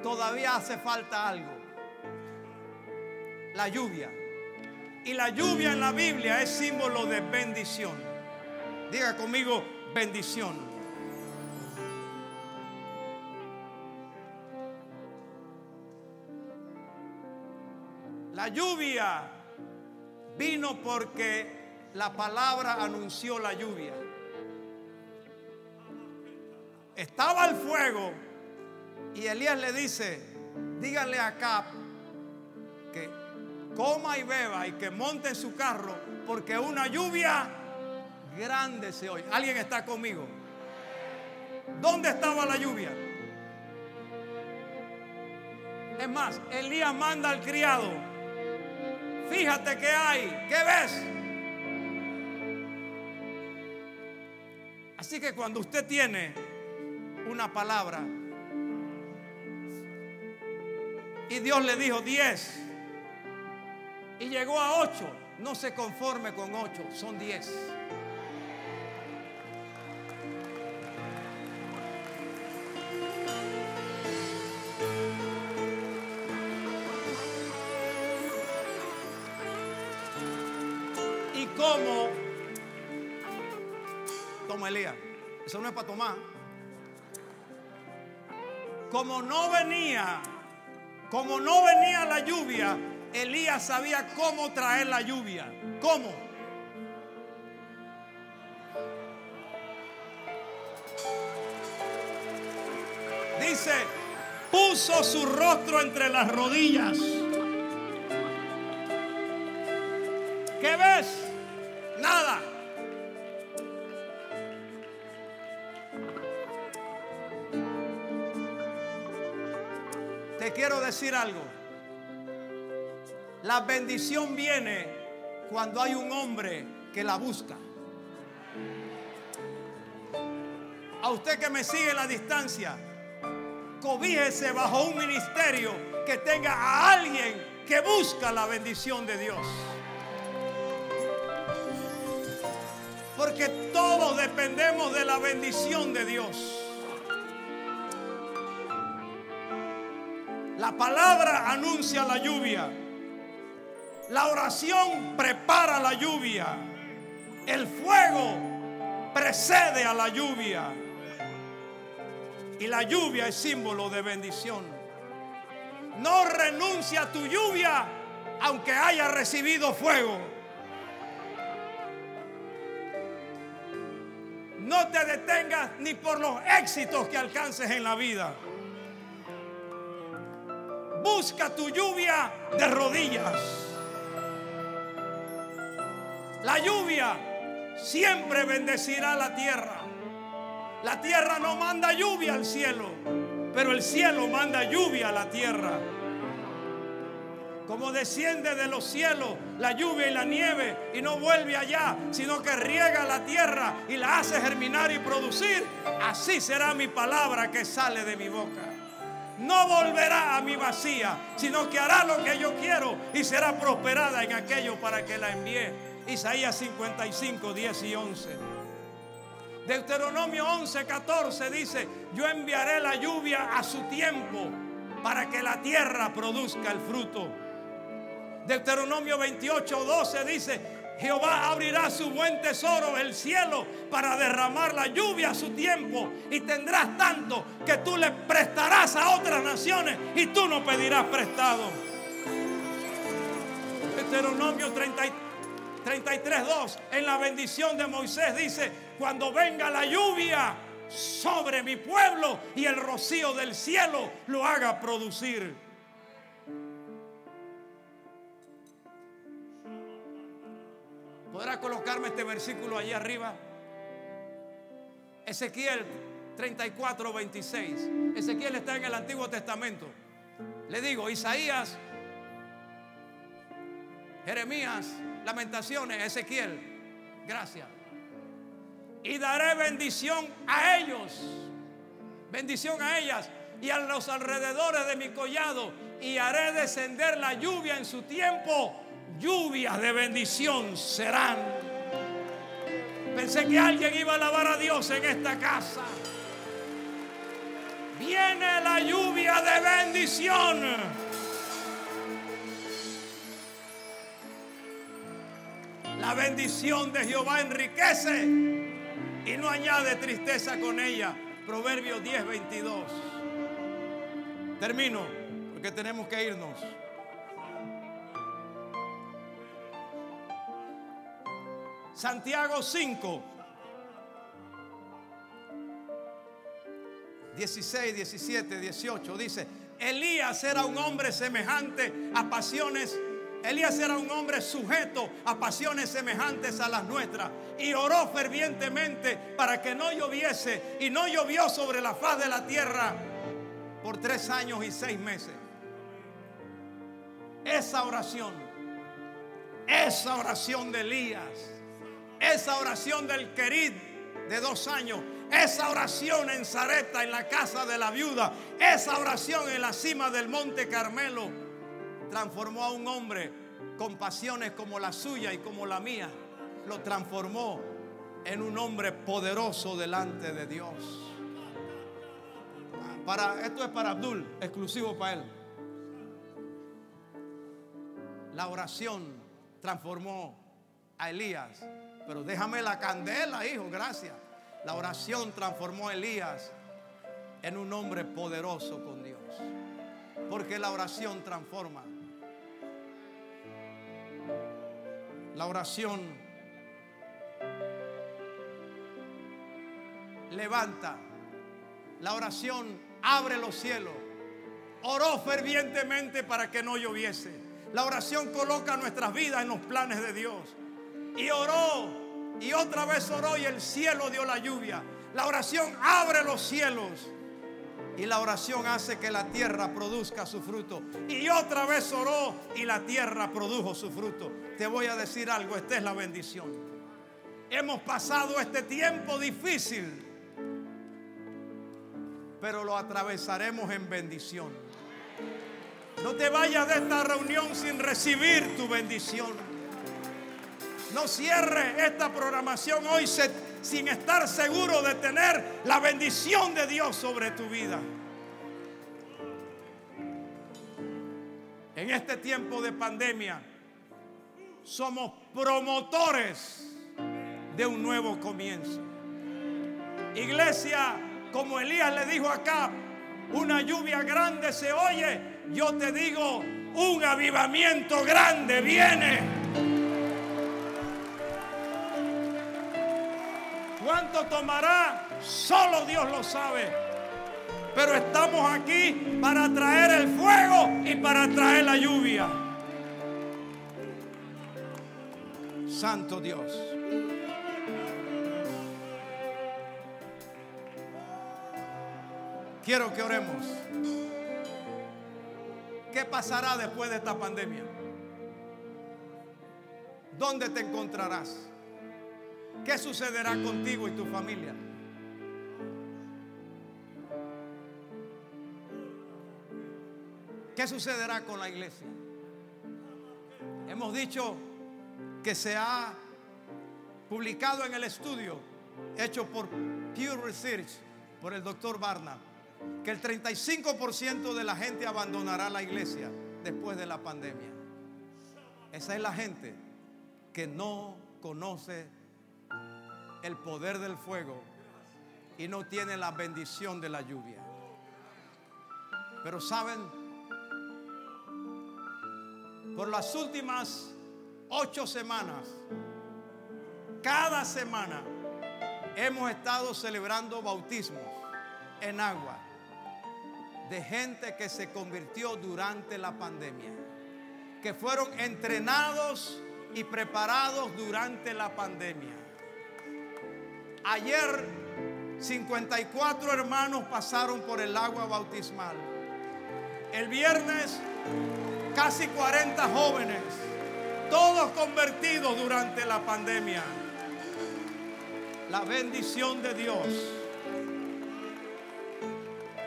todavía hace falta algo. La lluvia. Y la lluvia en la Biblia es símbolo de bendición. Diga conmigo, bendición. La lluvia vino porque la palabra anunció la lluvia. Estaba el fuego y Elías le dice, dígale acá que coma y beba y que monte en su carro porque una lluvia grande se oye. ¿Alguien está conmigo? ¿Dónde estaba la lluvia? Es más, Elías manda al criado Fíjate qué hay, qué ves. Así que cuando usted tiene una palabra y Dios le dijo 10 y llegó a 8, no se conforme con 8, son 10. como, toma Elías, eso no es para tomar. Como no venía, como no venía la lluvia, Elías sabía cómo traer la lluvia. ¿Cómo? Dice, puso su rostro entre las rodillas. Decir algo. La bendición viene cuando hay un hombre que la busca. A usted que me sigue en la distancia, cobíjese bajo un ministerio que tenga a alguien que busca la bendición de Dios. Porque todos dependemos de la bendición de Dios. La palabra anuncia la lluvia. La oración prepara la lluvia. El fuego precede a la lluvia. Y la lluvia es símbolo de bendición. No renuncia a tu lluvia aunque haya recibido fuego. No te detengas ni por los éxitos que alcances en la vida. Busca tu lluvia de rodillas. La lluvia siempre bendecirá la tierra. La tierra no manda lluvia al cielo, pero el cielo manda lluvia a la tierra. como desciende de los cielos la lluvia y la nieve y no vuelve allá, sino que riega la tierra y la hace germinar y producir, así será mi palabra que sale de mi boca. No volverá a mi vacía, sino que hará lo que yo quiero y será prosperada en aquello para que la envíe. Isaías 55, 10 y 11. Deuteronomio 11, 14 dice, yo enviaré la lluvia a su tiempo para que la tierra produzca el fruto. Deuteronomio 28, 12 dice, Jehová abrirá su buen tesoro, el cielo, para derramar la lluvia a su tiempo. Y tendrás tanto que tú le prestarás a otras naciones y tú no pedirás prestado. Deuteronomio 33, 2, en la bendición de Moisés dice, cuando venga la lluvia sobre mi pueblo y el rocío del cielo lo haga producir. ¿Podrá colocarme este versículo allí arriba? Ezequiel 34, 26. Ezequiel está en el Antiguo Testamento. Le digo, Isaías, Jeremías, Lamentaciones, Ezequiel. Gracias. Y daré bendición a ellos. Bendición a ellas y a los alrededores de mi collado. Y haré descender la lluvia en su tiempo lluvias de bendición serán. Pensé que alguien iba a alabar a Dios en esta casa. Viene la lluvia de bendición. La bendición de Jehová enriquece y no añade tristeza con ella. Proverbios 10, 22. Termino porque tenemos que irnos. Santiago 5, 16, 17, 18 dice, Elías era un hombre semejante a pasiones. Elías era un hombre sujeto a pasiones semejantes a las nuestras y oró fervientemente para que no lloviese y no llovió sobre la faz de la tierra por tres años y seis meses. Esa oración, esa oración de Elías esa oración del querid de dos años, esa oración en Zareta, en la casa de la viuda, esa oración en la cima del monte Carmelo, transformó a un hombre con pasiones como la suya y como la mía. Lo transformó en un hombre poderoso delante de Dios. Para, esto es para Abdul, exclusivo para él. La oración transformó a Elías pero déjame la candela, hijo, gracias. La oración transformó a Elías en un hombre poderoso con Dios. Porque la oración transforma. La oración levanta. La oración abre los cielos. Oró fervientemente para que no lloviese. La oración coloca nuestras vidas en los planes de Dios y oró y otra vez oró y el cielo dio la lluvia. La oración abre los cielos y la oración hace que la tierra produzca su fruto. Y otra vez oró y la tierra produjo su fruto. Te voy a decir algo, esta es la bendición. Hemos pasado este tiempo difícil, pero lo atravesaremos en bendición. No te vayas de esta reunión sin recibir tu bendición. No cierre esta programación hoy sin estar seguro de tener la bendición de Dios sobre tu vida. En este tiempo de pandemia somos promotores de un nuevo comienzo. Iglesia, como Elías le dijo acá, una lluvia grande se oye, yo te digo, un avivamiento grande viene. ¿Cuánto tomará? Solo Dios lo sabe. Pero estamos aquí para traer el fuego y para traer la lluvia. Santo Dios. Quiero que oremos. ¿qué pasará después de esta pandemia? ¿Dónde te encontrarás? ¿Qué sucederá contigo y tu familia? ¿Qué sucederá con la iglesia? Hemos dicho que se ha publicado en el estudio hecho por Pew Research, por el doctor Barna, que el 35% de la gente abandonará la iglesia después de la pandemia. Esa es la gente que no conoce el poder del fuego y no tiene la bendición de la lluvia. Pero saben, por las últimas ocho semanas, cada semana hemos estado celebrando bautismos en agua de gente que se convirtió durante la pandemia, que fueron entrenados y preparados durante la pandemia. Ayer 54 hermanos pasaron por el agua bautismal. El viernes casi 40 jóvenes, todos convertidos durante la pandemia. La bendición de Dios.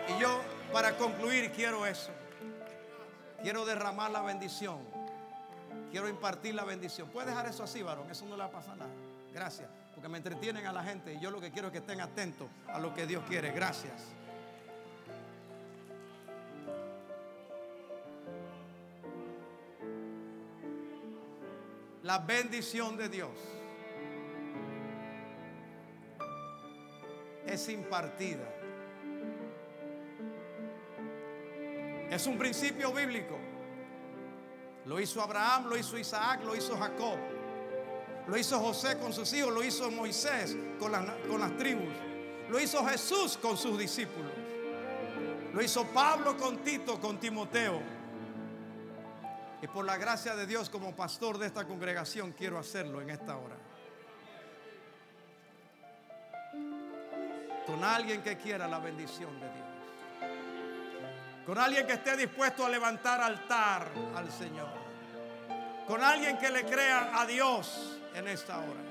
Y yo, para concluir, quiero eso. Quiero derramar la bendición. Quiero impartir la bendición. ¿Puedes dejar eso así, varón? Eso no le va a pasar nada. Gracias. Porque me entretienen a la gente y yo lo que quiero es que estén atentos a lo que Dios quiere. Gracias. La bendición de Dios es impartida. Es un principio bíblico. Lo hizo Abraham, lo hizo Isaac, lo hizo Jacob. Lo hizo José con sus hijos, lo hizo Moisés con las, con las tribus. Lo hizo Jesús con sus discípulos. Lo hizo Pablo con Tito, con Timoteo. Y por la gracia de Dios como pastor de esta congregación quiero hacerlo en esta hora. Con alguien que quiera la bendición de Dios. Con alguien que esté dispuesto a levantar altar al Señor. Con alguien que le crea a Dios en esta hora.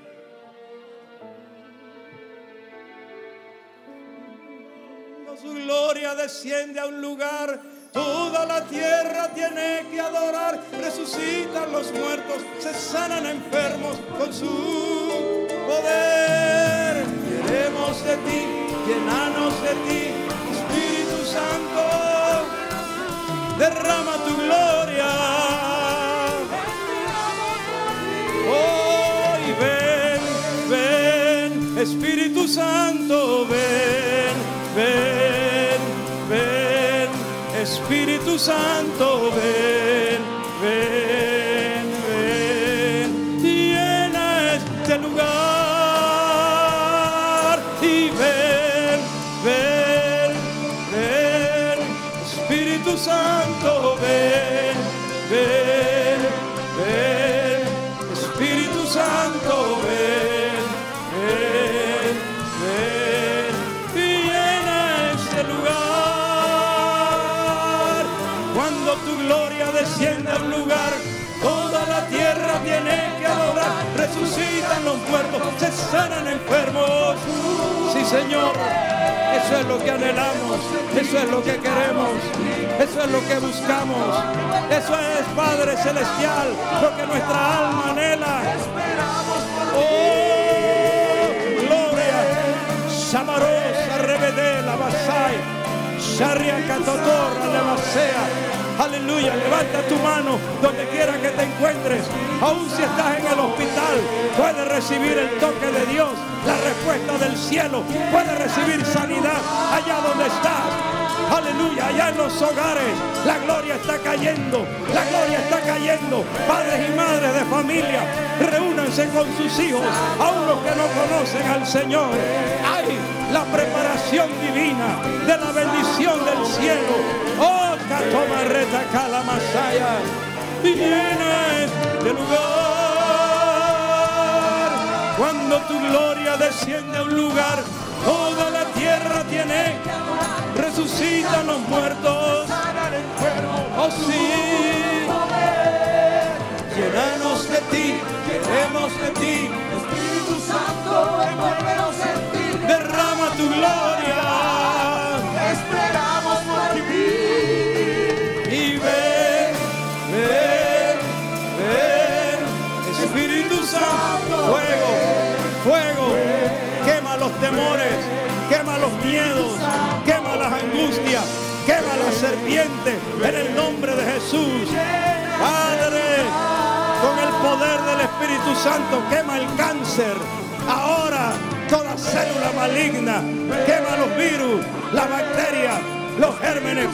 Su gloria desciende a un lugar Toda la tierra tiene que adorar. Resucitan los muertos, se sanan enfermos con su poder. Queremos de ti, llenanos de ti, Espíritu Santo. Derrama tu gloria. Espíritu Santo, ven, ven, ven, Espíritu Santo, ven, ven, ven, llena este lugar y ven, ven, ven, Espíritu Santo, ven, ven, gloria desciende al lugar, toda la tierra tiene que adorar. Resucitan los muertos, se sanan enfermos. Sí, Señor. Eso es lo que anhelamos, eso es lo que queremos, eso es lo que buscamos, eso es Padre Celestial, lo que nuestra alma anhela. Oh, gloria, Samaros, Arrebede, la Basai, Sharia Catotor. Aleluya, levanta tu mano donde quiera que te encuentres. Aún si estás en el hospital, puedes recibir el toque de Dios, la respuesta del cielo. Puedes recibir sanidad allá donde estás. Aleluya, allá en los hogares la gloria está cayendo, la gloria está cayendo. Padres y madres de familia, reúnanse con sus hijos, aún los que no conocen al Señor. Hay la preparación divina de la bendición del cielo. Oh, Catoma reta cala masaya, y llena este lugar. Cuando tu gloria desciende a un lugar, toda la tierra tiene resucitan los muertos. Oh sí. Llénanos de ti, queremos de ti. Espíritu Santo, envuélvenos en ti. Derrama tu gloria. Fuego, fuego. Quema los temores, quema los miedos, quema las angustias, quema la serpiente en el nombre de Jesús. Padre, con el poder del Espíritu Santo, quema el cáncer. Ahora toda célula maligna, quema los virus, las bacterias, los gérmenes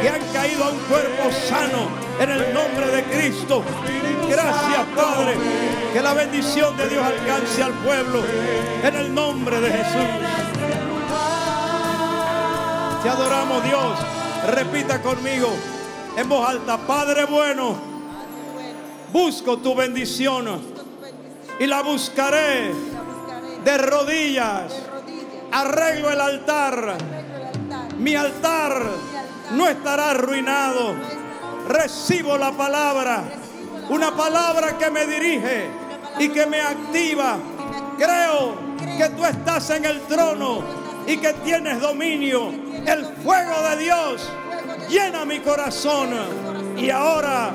que han caído a un cuerpo sano en el nombre de Cristo. Gracias, Padre. Que la bendición de Dios alcance al pueblo en el nombre de Jesús. Te adoramos, Dios. Repita conmigo en voz alta, Padre bueno, busco tu bendición y la buscaré de rodillas. Arreglo el altar. Mi altar no estará arruinado. Recibo la palabra, una palabra que me dirige y que me activa. Creo que tú estás en el trono y que tienes dominio. El fuego de Dios llena mi corazón y ahora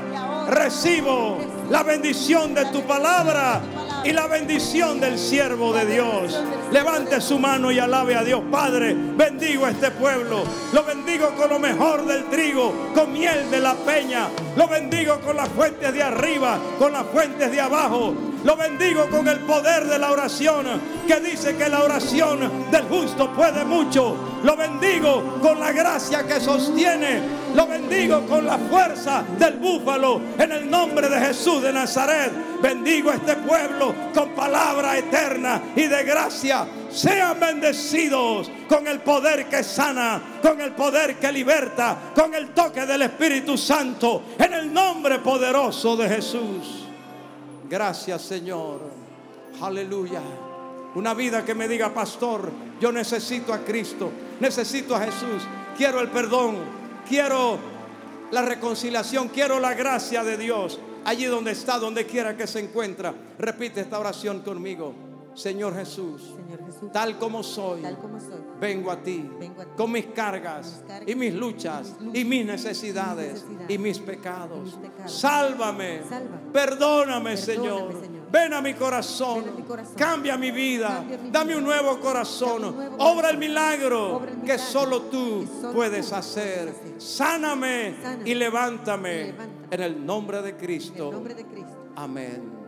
recibo la bendición de tu palabra y la bendición del siervo de Dios. Levante su mano y alabe a Dios. Padre, bendigo a este pueblo. Lo bendigo con lo mejor del trigo, con miel de la peña. Lo bendigo con las fuentes de arriba, con las fuentes de abajo. Lo bendigo con el poder de la oración, que dice que la oración del justo puede mucho. Lo bendigo con la gracia que sostiene. Lo bendigo con la fuerza del búfalo. En el nombre de Jesús de Nazaret, bendigo a este pueblo con palabra eterna y de gracia. Sean bendecidos con el poder que sana, con el poder que liberta, con el toque del Espíritu Santo. En el nombre poderoso de Jesús. Gracias Señor. Aleluya. Una vida que me diga, pastor, yo necesito a Cristo, necesito a Jesús, quiero el perdón, quiero la reconciliación, quiero la gracia de Dios. Allí donde está, donde quiera que se encuentra, repite esta oración conmigo. Señor Jesús, Señor Jesús, tal como soy, tal como soy, vengo a ti, Vengo a ti. con mis cargas Con mis cargas, y mis luchas y mis luchas, y mis necesidades y mis necesidades, y mis pecados. Sálvame, Sálvame. perdóname, Perdóname, Señor. Señor. Ven a mi corazón, Ven a mi corazón. cambia mi vida, Cambia mi dame un nuevo corazón, Dame un nuevo obra corazón. el milagro Obra el que solo tú que solo puedes tú hacer. Sáname Sáname y levántame en el nombre de en Cristo. el nombre de Cristo. Amén.